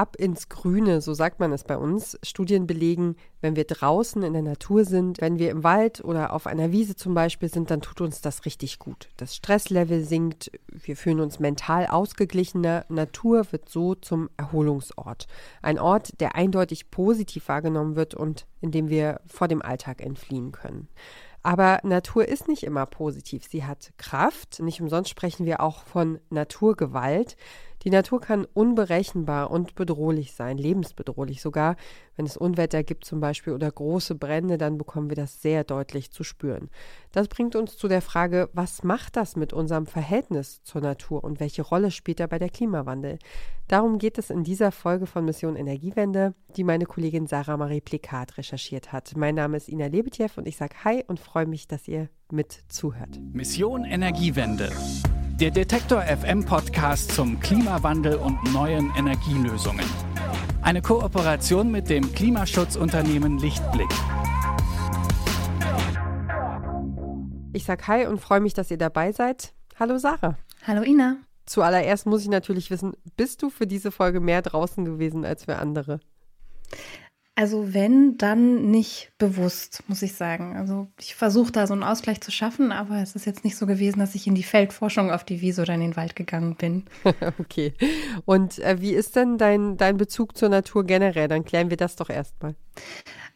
ab ins Grüne, so sagt man es bei uns. Studien belegen, wenn wir draußen in der Natur sind, wenn wir im Wald oder auf einer Wiese zum Beispiel sind, dann tut uns das richtig gut. Das Stresslevel sinkt, wir fühlen uns mental ausgeglichener. Natur wird so zum Erholungsort. Ein Ort, der eindeutig positiv wahrgenommen wird und in dem wir vor dem Alltag entfliehen können. Aber Natur ist nicht immer positiv. Sie hat Kraft. Nicht umsonst sprechen wir auch von Naturgewalt. Die Natur kann unberechenbar und bedrohlich sein, lebensbedrohlich sogar. Wenn es Unwetter gibt zum Beispiel oder große Brände, dann bekommen wir das sehr deutlich zu spüren. Das bringt uns zu der Frage, was macht das mit unserem Verhältnis zur Natur und welche Rolle spielt dabei der Klimawandel? Darum geht es in dieser Folge von Mission Energiewende, die meine Kollegin Sarah Marie Plikat recherchiert hat. Mein Name ist Ina Lebetjew und ich sage Hi und freue mich, dass ihr mit zuhört. Mission Energiewende. Der Detektor FM Podcast zum Klimawandel und neuen Energielösungen. Eine Kooperation mit dem Klimaschutzunternehmen Lichtblick. Ich sage Hi und freue mich, dass ihr dabei seid. Hallo Sarah. Hallo Ina. Zuallererst muss ich natürlich wissen, bist du für diese Folge mehr draußen gewesen als für andere? Also wenn, dann nicht bewusst, muss ich sagen. Also ich versuche da so einen Ausgleich zu schaffen, aber es ist jetzt nicht so gewesen, dass ich in die Feldforschung auf die Wiese oder in den Wald gegangen bin. okay. Und äh, wie ist denn dein, dein Bezug zur Natur generell? Dann klären wir das doch erstmal.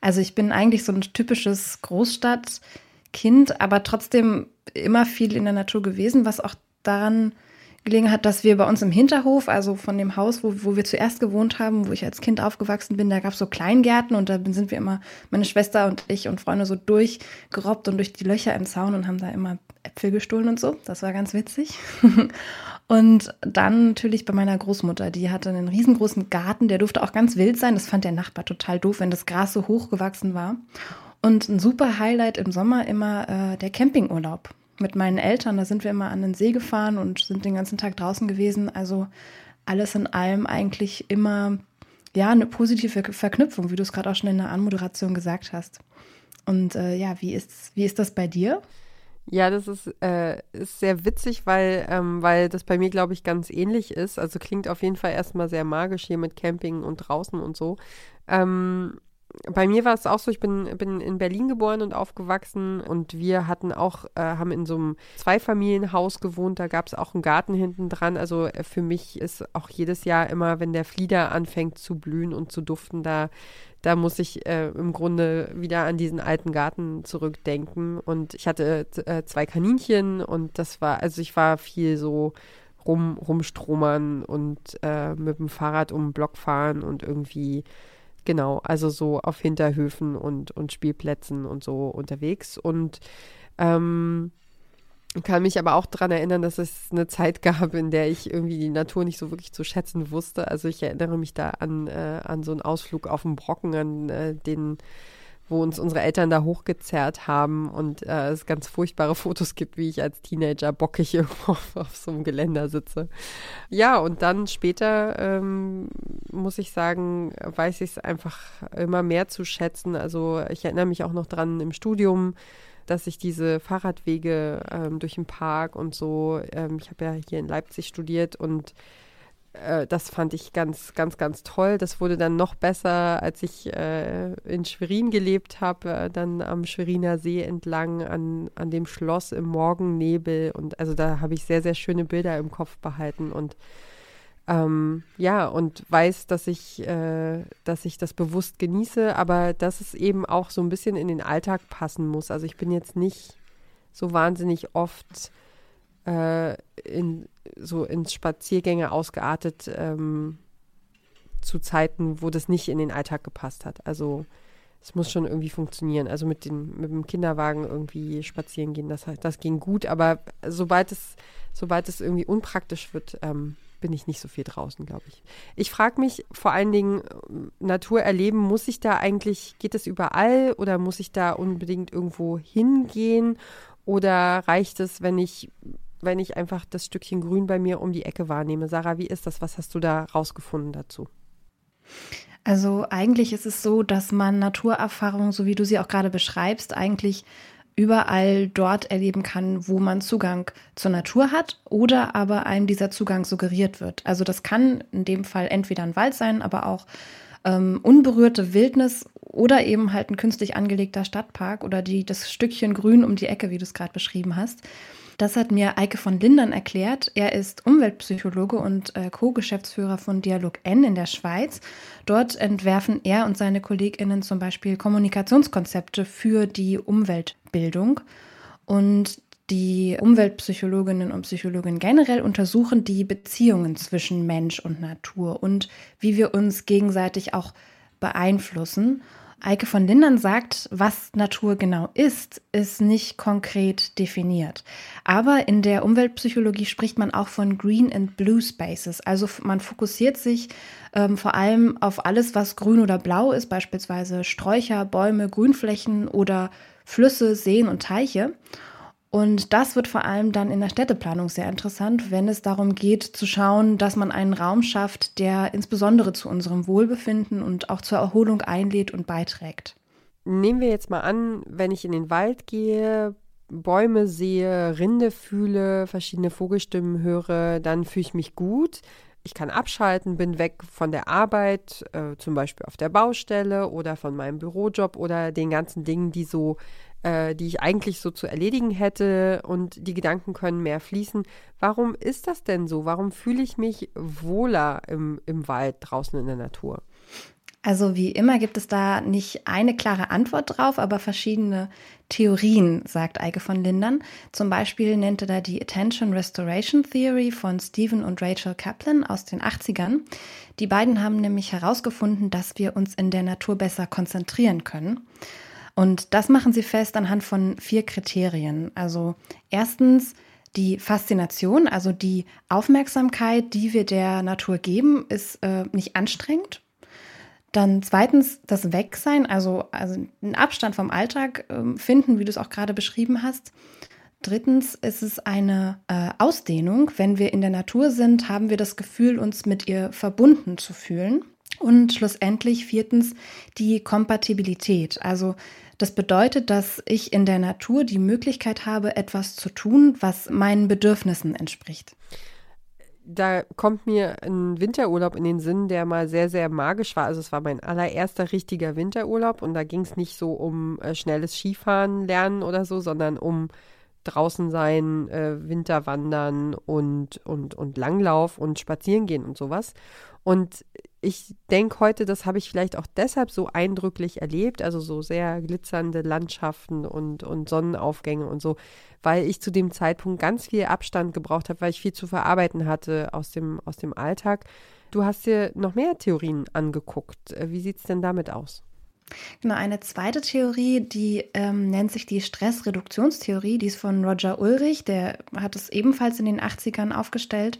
Also ich bin eigentlich so ein typisches Großstadtkind, aber trotzdem immer viel in der Natur gewesen, was auch daran gelegen hat, dass wir bei uns im Hinterhof, also von dem Haus, wo, wo wir zuerst gewohnt haben, wo ich als Kind aufgewachsen bin, da gab es so Kleingärten und da sind wir immer, meine Schwester und ich und Freunde so durchgerobbt und durch die Löcher im Zaun und haben da immer Äpfel gestohlen und so. Das war ganz witzig. und dann natürlich bei meiner Großmutter, die hatte einen riesengroßen Garten, der durfte auch ganz wild sein. Das fand der Nachbar total doof, wenn das Gras so hoch gewachsen war. Und ein super Highlight im Sommer immer äh, der Campingurlaub mit meinen Eltern. Da sind wir immer an den See gefahren und sind den ganzen Tag draußen gewesen. Also alles in allem eigentlich immer ja eine positive Verknüpfung, wie du es gerade auch schon in der Anmoderation gesagt hast. Und äh, ja, wie ist, wie ist das bei dir? Ja, das ist, äh, ist sehr witzig, weil, ähm, weil das bei mir, glaube ich, ganz ähnlich ist. Also klingt auf jeden Fall erstmal sehr magisch hier mit Camping und draußen und so. Ähm, bei mir war es auch so, ich bin, bin in Berlin geboren und aufgewachsen und wir hatten auch, äh, haben in so einem Zweifamilienhaus gewohnt, da gab es auch einen Garten hinten dran. Also äh, für mich ist auch jedes Jahr immer, wenn der Flieder anfängt zu blühen und zu duften, da, da muss ich äh, im Grunde wieder an diesen alten Garten zurückdenken. Und ich hatte äh, zwei Kaninchen und das war, also ich war viel so rum, rumstromern und äh, mit dem Fahrrad um den Block fahren und irgendwie Genau, also so auf Hinterhöfen und, und Spielplätzen und so unterwegs. Und ähm, kann mich aber auch daran erinnern, dass es eine Zeit gab, in der ich irgendwie die Natur nicht so wirklich zu schätzen wusste. Also ich erinnere mich da an, äh, an so einen Ausflug auf dem Brocken, an äh, den wo uns unsere Eltern da hochgezerrt haben und äh, es ganz furchtbare Fotos gibt, wie ich als Teenager bockig irgendwo auf, auf so einem Geländer sitze. Ja, und dann später, ähm, muss ich sagen, weiß ich es einfach immer mehr zu schätzen. Also ich erinnere mich auch noch dran im Studium, dass ich diese Fahrradwege ähm, durch den Park und so, ähm, ich habe ja hier in Leipzig studiert und äh, das fand ich ganz, ganz, ganz toll. Das wurde dann noch besser, als ich äh, in Schwerin gelebt habe, äh, dann am Schweriner See entlang, an, an dem Schloss im Morgennebel. Und also da habe ich sehr, sehr schöne Bilder im Kopf behalten und ähm, ja, und weiß, dass ich, äh, dass ich das bewusst genieße, aber dass es eben auch so ein bisschen in den Alltag passen muss. Also ich bin jetzt nicht so wahnsinnig oft äh, in, so ins Spaziergänge ausgeartet ähm, zu Zeiten, wo das nicht in den Alltag gepasst hat. Also es muss schon irgendwie funktionieren. Also mit, den, mit dem Kinderwagen irgendwie spazieren gehen, das, das ging gut. Aber sobald es, sobald es irgendwie unpraktisch wird, ähm, bin ich nicht so viel draußen, glaube ich. Ich frage mich vor allen Dingen, Natur erleben, muss ich da eigentlich, geht es überall oder muss ich da unbedingt irgendwo hingehen? Oder reicht es, wenn ich wenn ich einfach das Stückchen Grün bei mir um die Ecke wahrnehme. Sarah, wie ist das? Was hast du da rausgefunden dazu? Also eigentlich ist es so, dass man Naturerfahrungen, so wie du sie auch gerade beschreibst, eigentlich überall dort erleben kann, wo man Zugang zur Natur hat oder aber einem dieser Zugang suggeriert wird. Also das kann in dem Fall entweder ein Wald sein, aber auch ähm, unberührte Wildnis oder eben halt ein künstlich angelegter Stadtpark oder die, das Stückchen Grün um die Ecke, wie du es gerade beschrieben hast. Das hat mir Eike von Lindern erklärt. Er ist Umweltpsychologe und äh, Co-Geschäftsführer von Dialog N in der Schweiz. Dort entwerfen er und seine KollegInnen zum Beispiel Kommunikationskonzepte für die Umweltbildung. Und die Umweltpsychologinnen und Psychologen generell untersuchen die Beziehungen zwischen Mensch und Natur und wie wir uns gegenseitig auch beeinflussen. Eike von Lindern sagt, was Natur genau ist, ist nicht konkret definiert. Aber in der Umweltpsychologie spricht man auch von Green and Blue Spaces. Also man fokussiert sich ähm, vor allem auf alles, was grün oder blau ist, beispielsweise Sträucher, Bäume, Grünflächen oder Flüsse, Seen und Teiche. Und das wird vor allem dann in der Städteplanung sehr interessant, wenn es darum geht zu schauen, dass man einen Raum schafft, der insbesondere zu unserem Wohlbefinden und auch zur Erholung einlädt und beiträgt. Nehmen wir jetzt mal an, wenn ich in den Wald gehe, Bäume sehe, Rinde fühle, verschiedene Vogelstimmen höre, dann fühle ich mich gut. Ich kann abschalten, bin weg von der Arbeit, äh, zum Beispiel auf der Baustelle oder von meinem Bürojob oder den ganzen Dingen, die so äh, die ich eigentlich so zu erledigen hätte und die Gedanken können mehr fließen. Warum ist das denn so? Warum fühle ich mich wohler im, im Wald draußen in der Natur? Also wie immer gibt es da nicht eine klare Antwort drauf, aber verschiedene Theorien, sagt Eike von Lindern. Zum Beispiel nennt er da die Attention Restoration Theory von Stephen und Rachel Kaplan aus den 80ern. Die beiden haben nämlich herausgefunden, dass wir uns in der Natur besser konzentrieren können. Und das machen sie fest anhand von vier Kriterien. Also erstens die Faszination, also die Aufmerksamkeit, die wir der Natur geben, ist äh, nicht anstrengend. Dann zweitens das Wegsein, also, also einen Abstand vom Alltag äh, finden, wie du es auch gerade beschrieben hast. Drittens ist es eine äh, Ausdehnung. Wenn wir in der Natur sind, haben wir das Gefühl, uns mit ihr verbunden zu fühlen. Und schlussendlich viertens die Kompatibilität. Also das bedeutet, dass ich in der Natur die Möglichkeit habe, etwas zu tun, was meinen Bedürfnissen entspricht. Da kommt mir ein Winterurlaub in den Sinn, der mal sehr, sehr magisch war. Also es war mein allererster richtiger Winterurlaub und da ging es nicht so um äh, schnelles Skifahren lernen oder so, sondern um draußen sein, äh, Winterwandern und, und, und Langlauf und spazieren gehen und sowas. Und ich denke heute, das habe ich vielleicht auch deshalb so eindrücklich erlebt, also so sehr glitzernde Landschaften und, und Sonnenaufgänge und so, weil ich zu dem Zeitpunkt ganz viel Abstand gebraucht habe, weil ich viel zu verarbeiten hatte aus dem, aus dem Alltag. Du hast dir noch mehr Theorien angeguckt. Äh, wie sieht es denn damit aus? Genau, eine zweite Theorie, die ähm, nennt sich die Stressreduktionstheorie, die ist von Roger Ulrich, der hat es ebenfalls in den 80ern aufgestellt.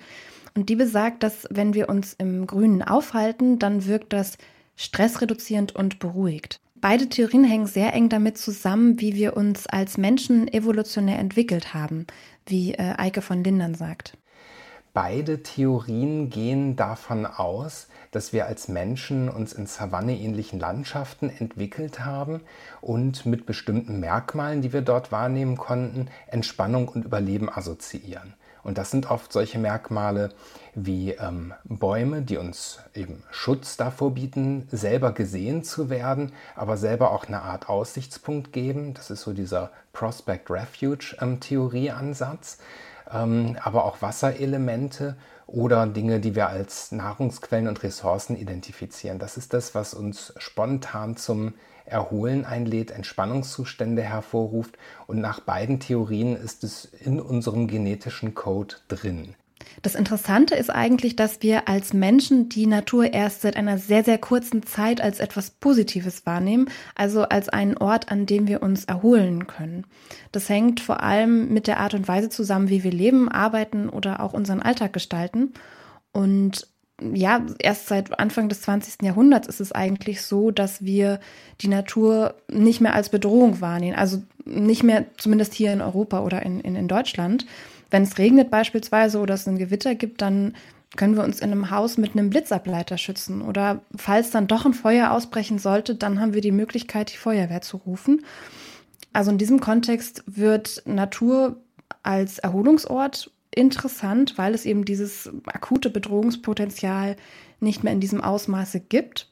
Und die besagt, dass wenn wir uns im Grünen aufhalten, dann wirkt das stressreduzierend und beruhigt. Beide Theorien hängen sehr eng damit zusammen, wie wir uns als Menschen evolutionär entwickelt haben, wie äh, Eike von Lindern sagt. Beide Theorien gehen davon aus, dass wir als Menschen uns in Savanne-ähnlichen Landschaften entwickelt haben und mit bestimmten Merkmalen, die wir dort wahrnehmen konnten, Entspannung und Überleben assoziieren. Und das sind oft solche Merkmale wie ähm, Bäume, die uns eben Schutz davor bieten, selber gesehen zu werden, aber selber auch eine Art Aussichtspunkt geben. Das ist so dieser Prospect Refuge ähm, Theorieansatz. Ähm, aber auch Wasserelemente oder Dinge, die wir als Nahrungsquellen und Ressourcen identifizieren. Das ist das, was uns spontan zum Erholen einlädt, Entspannungszustände hervorruft und nach beiden Theorien ist es in unserem genetischen Code drin. Das Interessante ist eigentlich, dass wir als Menschen die Natur erst seit einer sehr, sehr kurzen Zeit als etwas Positives wahrnehmen, also als einen Ort, an dem wir uns erholen können. Das hängt vor allem mit der Art und Weise zusammen, wie wir leben, arbeiten oder auch unseren Alltag gestalten. Und ja, erst seit Anfang des 20. Jahrhunderts ist es eigentlich so, dass wir die Natur nicht mehr als Bedrohung wahrnehmen. Also nicht mehr, zumindest hier in Europa oder in, in, in Deutschland. Wenn es regnet beispielsweise oder es ein Gewitter gibt, dann können wir uns in einem Haus mit einem Blitzableiter schützen. Oder falls dann doch ein Feuer ausbrechen sollte, dann haben wir die Möglichkeit, die Feuerwehr zu rufen. Also in diesem Kontext wird Natur als Erholungsort interessant, weil es eben dieses akute Bedrohungspotenzial nicht mehr in diesem Ausmaße gibt.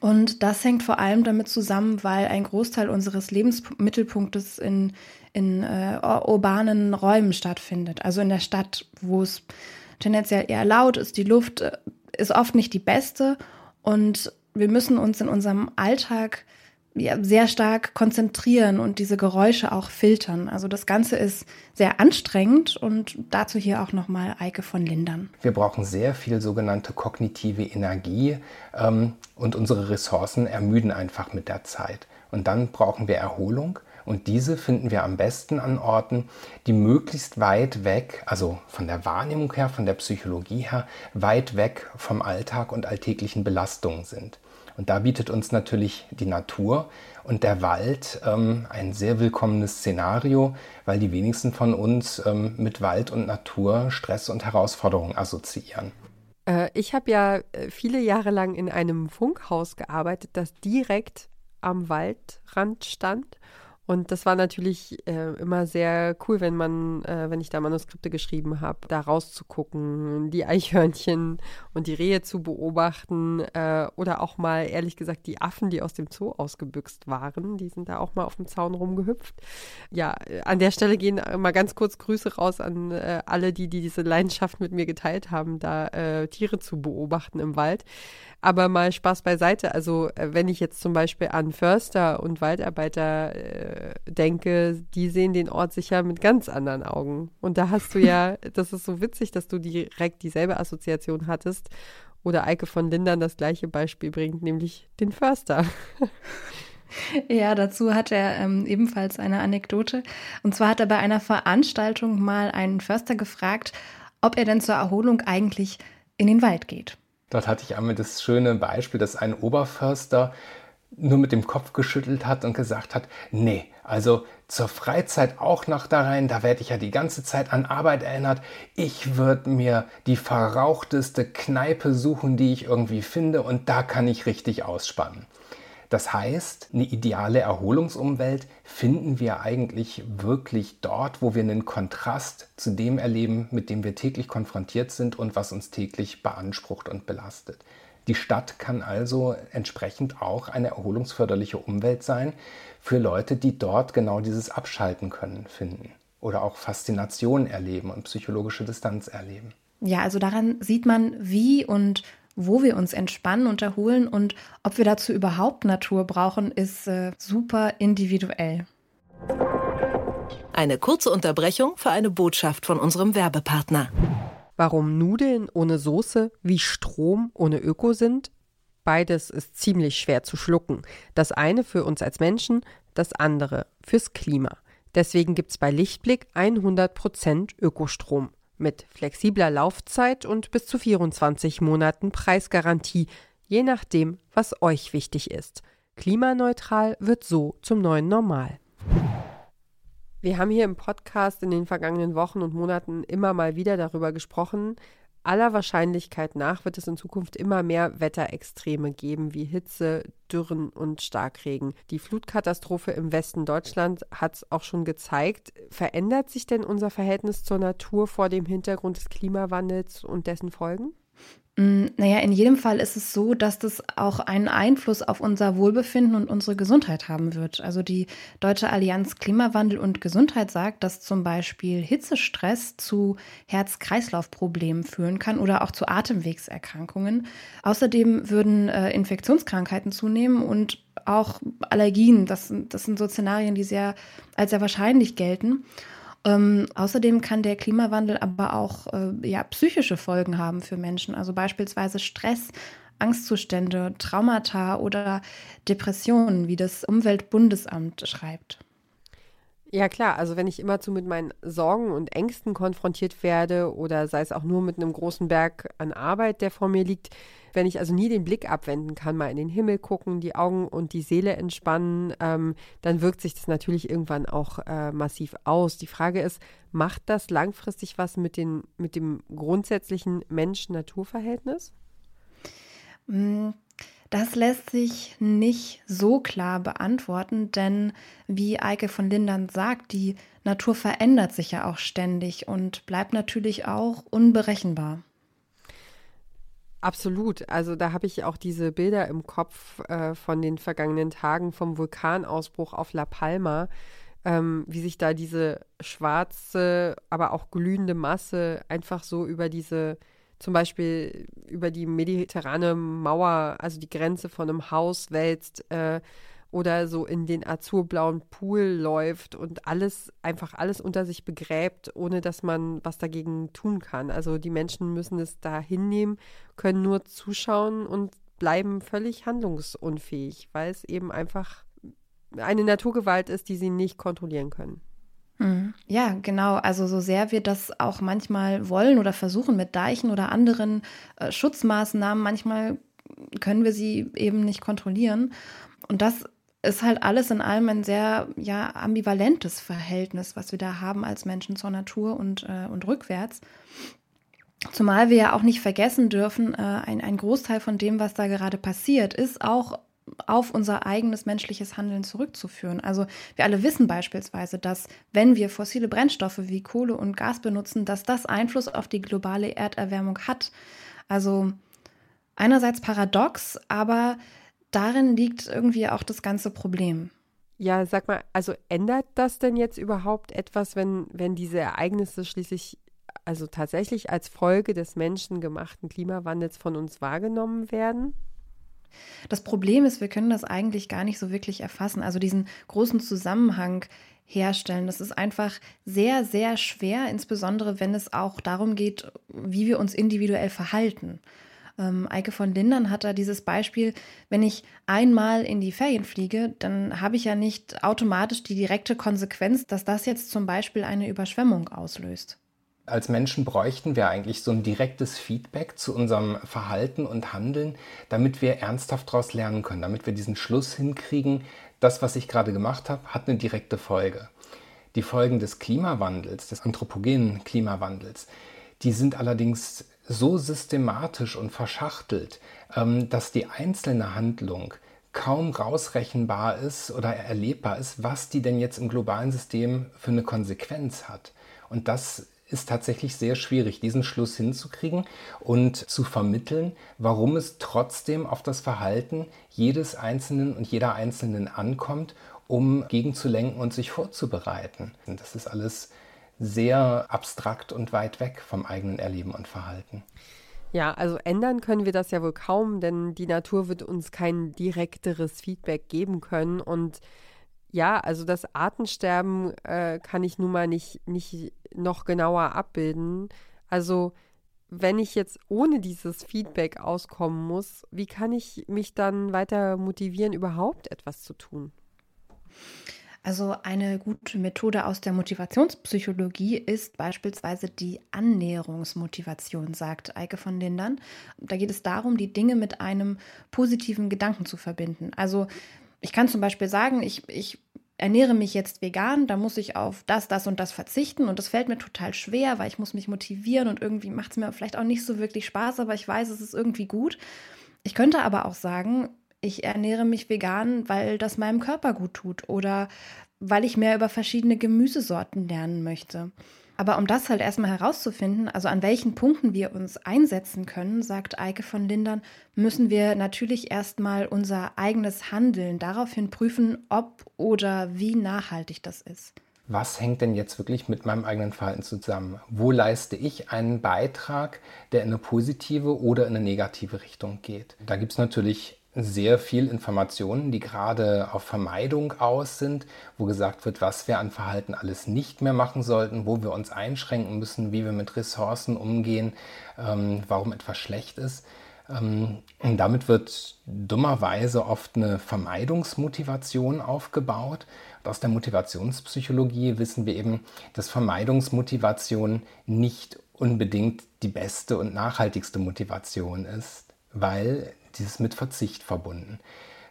Und das hängt vor allem damit zusammen, weil ein Großteil unseres Lebensmittelpunktes in, in äh, urbanen Räumen stattfindet. Also in der Stadt, wo es tendenziell eher laut ist, die Luft äh, ist oft nicht die beste und wir müssen uns in unserem Alltag ja, sehr stark konzentrieren und diese Geräusche auch filtern. Also das Ganze ist sehr anstrengend und dazu hier auch nochmal Eike von Lindern. Wir brauchen sehr viel sogenannte kognitive Energie ähm, und unsere Ressourcen ermüden einfach mit der Zeit. Und dann brauchen wir Erholung und diese finden wir am besten an Orten, die möglichst weit weg, also von der Wahrnehmung her, von der Psychologie her, weit weg vom Alltag und alltäglichen Belastungen sind. Und da bietet uns natürlich die Natur und der Wald ähm, ein sehr willkommenes Szenario, weil die wenigsten von uns ähm, mit Wald und Natur Stress und Herausforderungen assoziieren. Äh, ich habe ja äh, viele Jahre lang in einem Funkhaus gearbeitet, das direkt am Waldrand stand. Und das war natürlich äh, immer sehr cool, wenn man, äh, wenn ich da Manuskripte geschrieben habe, da rauszugucken, die Eichhörnchen und die Rehe zu beobachten äh, oder auch mal, ehrlich gesagt, die Affen, die aus dem Zoo ausgebüxt waren, die sind da auch mal auf dem Zaun rumgehüpft. Ja, an der Stelle gehen mal ganz kurz Grüße raus an äh, alle, die, die diese Leidenschaft mit mir geteilt haben, da äh, Tiere zu beobachten im Wald. Aber mal Spaß beiseite. Also, äh, wenn ich jetzt zum Beispiel an Förster und Waldarbeiter äh, denke, die sehen den Ort sicher mit ganz anderen Augen. Und da hast du ja, das ist so witzig, dass du direkt dieselbe Assoziation hattest. Oder Eike von Lindern das gleiche Beispiel bringt, nämlich den Förster. Ja, dazu hat er ähm, ebenfalls eine Anekdote. Und zwar hat er bei einer Veranstaltung mal einen Förster gefragt, ob er denn zur Erholung eigentlich in den Wald geht. Dort hatte ich einmal das schöne Beispiel, dass ein Oberförster nur mit dem Kopf geschüttelt hat und gesagt hat, nee, also zur Freizeit auch noch da rein, da werde ich ja die ganze Zeit an Arbeit erinnert. Ich würde mir die verrauchteste Kneipe suchen, die ich irgendwie finde und da kann ich richtig ausspannen. Das heißt, eine ideale Erholungsumwelt finden wir eigentlich wirklich dort, wo wir einen Kontrast zu dem erleben, mit dem wir täglich konfrontiert sind und was uns täglich beansprucht und belastet. Die Stadt kann also entsprechend auch eine erholungsförderliche Umwelt sein für Leute, die dort genau dieses Abschalten können, finden oder auch Faszination erleben und psychologische Distanz erleben. Ja, also daran sieht man, wie und wo wir uns entspannen und erholen und ob wir dazu überhaupt Natur brauchen, ist äh, super individuell. Eine kurze Unterbrechung für eine Botschaft von unserem Werbepartner. Warum Nudeln ohne Soße wie Strom ohne Öko sind? Beides ist ziemlich schwer zu schlucken. Das eine für uns als Menschen, das andere fürs Klima. Deswegen gibt es bei Lichtblick 100% Ökostrom mit flexibler Laufzeit und bis zu 24 Monaten Preisgarantie, je nachdem, was euch wichtig ist. Klimaneutral wird so zum neuen Normal. Wir haben hier im Podcast in den vergangenen Wochen und Monaten immer mal wieder darüber gesprochen, aller Wahrscheinlichkeit nach wird es in Zukunft immer mehr Wetterextreme geben, wie Hitze, Dürren und Starkregen. Die Flutkatastrophe im Westen Deutschlands hat es auch schon gezeigt. Verändert sich denn unser Verhältnis zur Natur vor dem Hintergrund des Klimawandels und dessen Folgen? Mm, naja, in jedem Fall ist es so, dass das auch einen Einfluss auf unser Wohlbefinden und unsere Gesundheit haben wird. Also die Deutsche Allianz Klimawandel und Gesundheit sagt, dass zum Beispiel Hitzestress zu Herz-Kreislauf-Problemen führen kann oder auch zu Atemwegserkrankungen. Außerdem würden äh, Infektionskrankheiten zunehmen und auch Allergien. Das, das sind so Szenarien, die sehr als sehr wahrscheinlich gelten. Ähm, außerdem kann der Klimawandel aber auch äh, ja, psychische Folgen haben für Menschen, also beispielsweise Stress, Angstzustände, Traumata oder Depressionen, wie das Umweltbundesamt schreibt. Ja klar, also wenn ich immerzu mit meinen Sorgen und Ängsten konfrontiert werde oder sei es auch nur mit einem großen Berg an Arbeit, der vor mir liegt, wenn ich also nie den Blick abwenden kann, mal in den Himmel gucken, die Augen und die Seele entspannen, ähm, dann wirkt sich das natürlich irgendwann auch äh, massiv aus. Die Frage ist, macht das langfristig was mit, den, mit dem grundsätzlichen Mensch-Natur-Verhältnis? Das lässt sich nicht so klar beantworten, denn wie Eike von Lindern sagt, die Natur verändert sich ja auch ständig und bleibt natürlich auch unberechenbar. Absolut. Also da habe ich auch diese Bilder im Kopf äh, von den vergangenen Tagen vom Vulkanausbruch auf La Palma, ähm, wie sich da diese schwarze, aber auch glühende Masse einfach so über diese, zum Beispiel über die mediterrane Mauer, also die Grenze von einem Haus wälzt. Äh, oder so in den azurblauen Pool läuft und alles, einfach alles unter sich begräbt, ohne dass man was dagegen tun kann. Also die Menschen müssen es da hinnehmen, können nur zuschauen und bleiben völlig handlungsunfähig, weil es eben einfach eine Naturgewalt ist, die sie nicht kontrollieren können. Mhm. Ja, genau. Also so sehr wir das auch manchmal wollen oder versuchen mit Deichen oder anderen äh, Schutzmaßnahmen, manchmal können wir sie eben nicht kontrollieren. Und das ist halt alles in allem ein sehr ja, ambivalentes Verhältnis, was wir da haben als Menschen zur Natur und, äh, und rückwärts. Zumal wir ja auch nicht vergessen dürfen, äh, ein, ein Großteil von dem, was da gerade passiert, ist auch auf unser eigenes menschliches Handeln zurückzuführen. Also wir alle wissen beispielsweise, dass wenn wir fossile Brennstoffe wie Kohle und Gas benutzen, dass das Einfluss auf die globale Erderwärmung hat. Also einerseits paradox, aber darin liegt irgendwie auch das ganze Problem. Ja, sag mal, also ändert das denn jetzt überhaupt etwas, wenn, wenn diese Ereignisse schließlich also tatsächlich als Folge des menschengemachten Klimawandels von uns wahrgenommen werden? Das Problem ist, wir können das eigentlich gar nicht so wirklich erfassen. Also diesen großen Zusammenhang herstellen. Das ist einfach sehr, sehr schwer, insbesondere wenn es auch darum geht, wie wir uns individuell verhalten. Ähm, Eike von Lindern hat da dieses Beispiel, wenn ich einmal in die Ferien fliege, dann habe ich ja nicht automatisch die direkte Konsequenz, dass das jetzt zum Beispiel eine Überschwemmung auslöst. Als Menschen bräuchten wir eigentlich so ein direktes Feedback zu unserem Verhalten und Handeln, damit wir ernsthaft daraus lernen können, damit wir diesen Schluss hinkriegen, das, was ich gerade gemacht habe, hat eine direkte Folge. Die Folgen des Klimawandels, des anthropogenen Klimawandels, die sind allerdings so systematisch und verschachtelt, ähm, dass die einzelne Handlung kaum rausrechenbar ist oder erlebbar ist, was die denn jetzt im globalen System für eine Konsequenz hat. Und das ist tatsächlich sehr schwierig, diesen Schluss hinzukriegen und zu vermitteln, warum es trotzdem auf das Verhalten jedes Einzelnen und jeder Einzelnen ankommt, um gegenzulenken und sich vorzubereiten. Und das ist alles sehr abstrakt und weit weg vom eigenen Erleben und Verhalten. Ja, also ändern können wir das ja wohl kaum, denn die Natur wird uns kein direkteres Feedback geben können. Und ja, also das Artensterben äh, kann ich nun mal nicht, nicht noch genauer abbilden. Also wenn ich jetzt ohne dieses Feedback auskommen muss, wie kann ich mich dann weiter motivieren, überhaupt etwas zu tun? Also eine gute Methode aus der Motivationspsychologie ist beispielsweise die Annäherungsmotivation, sagt Eike von Lindern. Da geht es darum, die Dinge mit einem positiven Gedanken zu verbinden. Also ich kann zum Beispiel sagen, ich, ich ernähre mich jetzt vegan, da muss ich auf das, das und das verzichten und das fällt mir total schwer, weil ich muss mich motivieren und irgendwie macht es mir vielleicht auch nicht so wirklich Spaß, aber ich weiß, es ist irgendwie gut. Ich könnte aber auch sagen, ich ernähre mich vegan, weil das meinem Körper gut tut oder weil ich mehr über verschiedene Gemüsesorten lernen möchte. Aber um das halt erstmal herauszufinden, also an welchen Punkten wir uns einsetzen können, sagt Eike von Lindern, müssen wir natürlich erstmal unser eigenes Handeln daraufhin prüfen, ob oder wie nachhaltig das ist. Was hängt denn jetzt wirklich mit meinem eigenen Verhalten zusammen? Wo leiste ich einen Beitrag, der in eine positive oder in eine negative Richtung geht? Da gibt es natürlich sehr viel Informationen, die gerade auf Vermeidung aus sind, wo gesagt wird, was wir an Verhalten alles nicht mehr machen sollten, wo wir uns einschränken müssen, wie wir mit Ressourcen umgehen, ähm, warum etwas schlecht ist. Ähm, damit wird dummerweise oft eine Vermeidungsmotivation aufgebaut. Und aus der Motivationspsychologie wissen wir eben, dass Vermeidungsmotivation nicht unbedingt die beste und nachhaltigste Motivation ist, weil dieses mit Verzicht verbunden.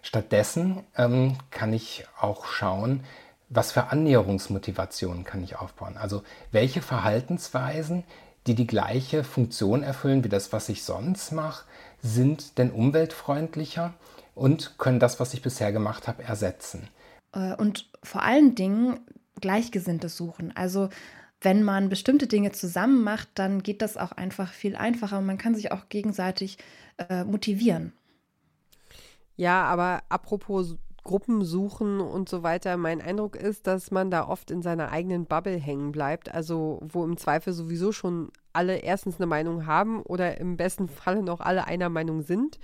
Stattdessen ähm, kann ich auch schauen, was für Annäherungsmotivationen kann ich aufbauen. Also welche Verhaltensweisen, die die gleiche Funktion erfüllen wie das, was ich sonst mache, sind denn umweltfreundlicher und können das, was ich bisher gemacht habe, ersetzen. Äh, und vor allen Dingen Gleichgesinntes suchen. Also wenn man bestimmte Dinge zusammen macht, dann geht das auch einfach viel einfacher und man kann sich auch gegenseitig äh, motivieren. Ja, aber apropos Gruppen suchen und so weiter, mein Eindruck ist, dass man da oft in seiner eigenen Bubble hängen bleibt. Also wo im Zweifel sowieso schon alle erstens eine Meinung haben oder im besten Falle noch alle einer Meinung sind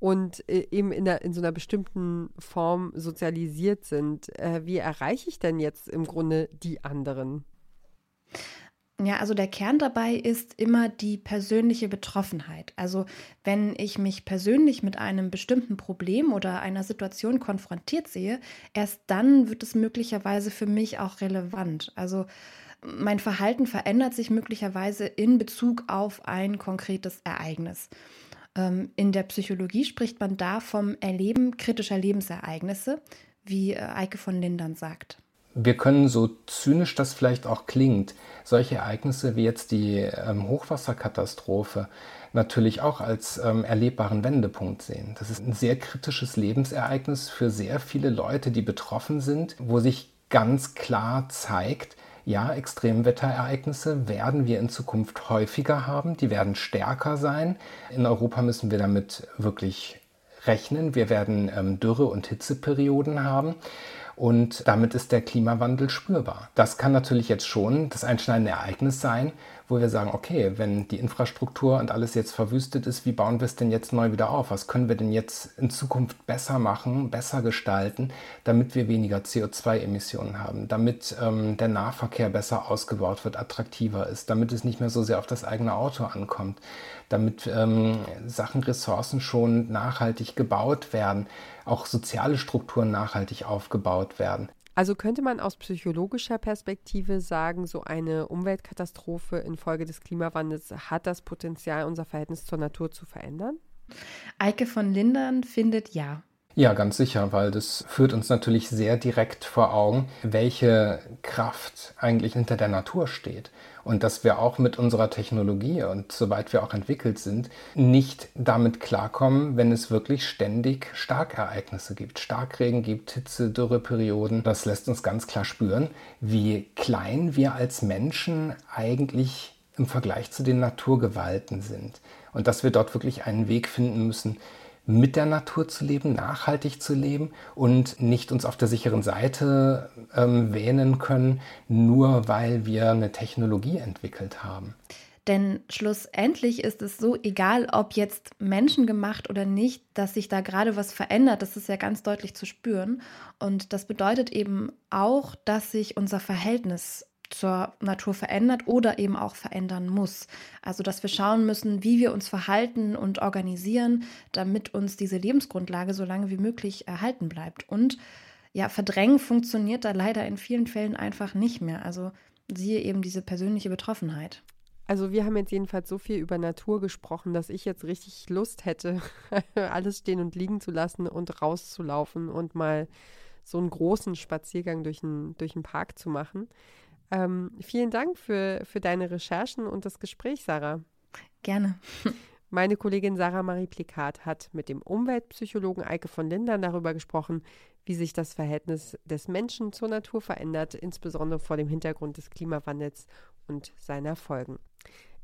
und äh, eben in, der, in so einer bestimmten Form sozialisiert sind. Äh, wie erreiche ich denn jetzt im Grunde die anderen? Ja, also der Kern dabei ist immer die persönliche Betroffenheit. Also wenn ich mich persönlich mit einem bestimmten Problem oder einer Situation konfrontiert sehe, erst dann wird es möglicherweise für mich auch relevant. Also mein Verhalten verändert sich möglicherweise in Bezug auf ein konkretes Ereignis. Ähm, in der Psychologie spricht man da vom Erleben kritischer Lebensereignisse, wie äh, Eike von Lindern sagt wir können so zynisch das vielleicht auch klingt, solche Ereignisse wie jetzt die ähm, Hochwasserkatastrophe natürlich auch als ähm, erlebbaren Wendepunkt sehen. Das ist ein sehr kritisches Lebensereignis für sehr viele Leute, die betroffen sind, wo sich ganz klar zeigt, ja, Extremwetterereignisse werden wir in Zukunft häufiger haben, die werden stärker sein. In Europa müssen wir damit wirklich rechnen. Wir werden ähm, Dürre- und Hitzeperioden haben. Und damit ist der Klimawandel spürbar. Das kann natürlich jetzt schon das einschneidende Ereignis sein, wo wir sagen, okay, wenn die Infrastruktur und alles jetzt verwüstet ist, wie bauen wir es denn jetzt neu wieder auf? Was können wir denn jetzt in Zukunft besser machen, besser gestalten, damit wir weniger CO2-Emissionen haben, damit ähm, der Nahverkehr besser ausgebaut wird, attraktiver ist, damit es nicht mehr so sehr auf das eigene Auto ankommt, damit ähm, Sachen, Ressourcen schon nachhaltig gebaut werden, auch soziale Strukturen nachhaltig aufgebaut werden. Also könnte man aus psychologischer Perspektive sagen, so eine Umweltkatastrophe infolge des Klimawandels hat das Potenzial, unser Verhältnis zur Natur zu verändern? Eike von Lindern findet ja. Ja, ganz sicher, weil das führt uns natürlich sehr direkt vor Augen, welche Kraft eigentlich hinter der Natur steht. Und dass wir auch mit unserer Technologie und soweit wir auch entwickelt sind, nicht damit klarkommen, wenn es wirklich ständig Starkereignisse gibt. Starkregen gibt, Hitze, Dürreperioden. Das lässt uns ganz klar spüren, wie klein wir als Menschen eigentlich im Vergleich zu den Naturgewalten sind. Und dass wir dort wirklich einen Weg finden müssen, mit der Natur zu leben, nachhaltig zu leben und nicht uns auf der sicheren Seite ähm, wähnen können, nur weil wir eine Technologie entwickelt haben. Denn schlussendlich ist es so, egal ob jetzt menschengemacht oder nicht, dass sich da gerade was verändert, das ist ja ganz deutlich zu spüren. Und das bedeutet eben auch, dass sich unser Verhältnis zur Natur verändert oder eben auch verändern muss. Also dass wir schauen müssen, wie wir uns verhalten und organisieren, damit uns diese Lebensgrundlage so lange wie möglich erhalten bleibt. Und ja, Verdrängen funktioniert da leider in vielen Fällen einfach nicht mehr. Also siehe eben diese persönliche Betroffenheit. Also wir haben jetzt jedenfalls so viel über Natur gesprochen, dass ich jetzt richtig Lust hätte, alles stehen und liegen zu lassen und rauszulaufen und mal so einen großen Spaziergang durch den, durch den Park zu machen. Ähm, vielen Dank für, für deine Recherchen und das Gespräch, Sarah. Gerne. Meine Kollegin Sarah Marie Plikat hat mit dem Umweltpsychologen Eike von Lindern darüber gesprochen, wie sich das Verhältnis des Menschen zur Natur verändert, insbesondere vor dem Hintergrund des Klimawandels und seiner Folgen.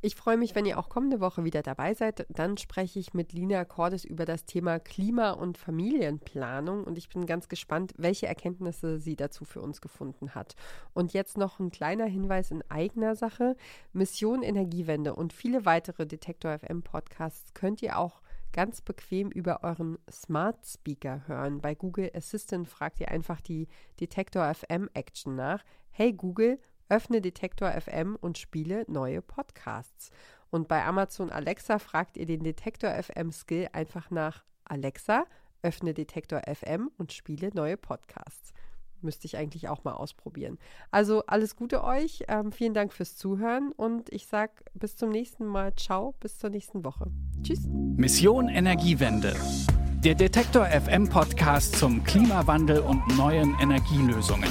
Ich freue mich, wenn ihr auch kommende Woche wieder dabei seid. Dann spreche ich mit Lina Cordes über das Thema Klima- und Familienplanung und ich bin ganz gespannt, welche Erkenntnisse sie dazu für uns gefunden hat. Und jetzt noch ein kleiner Hinweis in eigener Sache. Mission Energiewende und viele weitere Detektor FM Podcasts könnt ihr auch ganz bequem über euren Smart Speaker hören. Bei Google Assistant fragt ihr einfach die Detektor FM Action nach. Hey Google, öffne Detektor FM und spiele neue Podcasts. Und bei Amazon Alexa fragt ihr den Detektor FM Skill einfach nach Alexa, öffne Detektor FM und spiele neue Podcasts. Müsste ich eigentlich auch mal ausprobieren. Also alles Gute euch, ähm, vielen Dank fürs Zuhören und ich sage bis zum nächsten Mal. Ciao, bis zur nächsten Woche. Tschüss. Mission Energiewende. Der Detektor FM Podcast zum Klimawandel und neuen Energielösungen.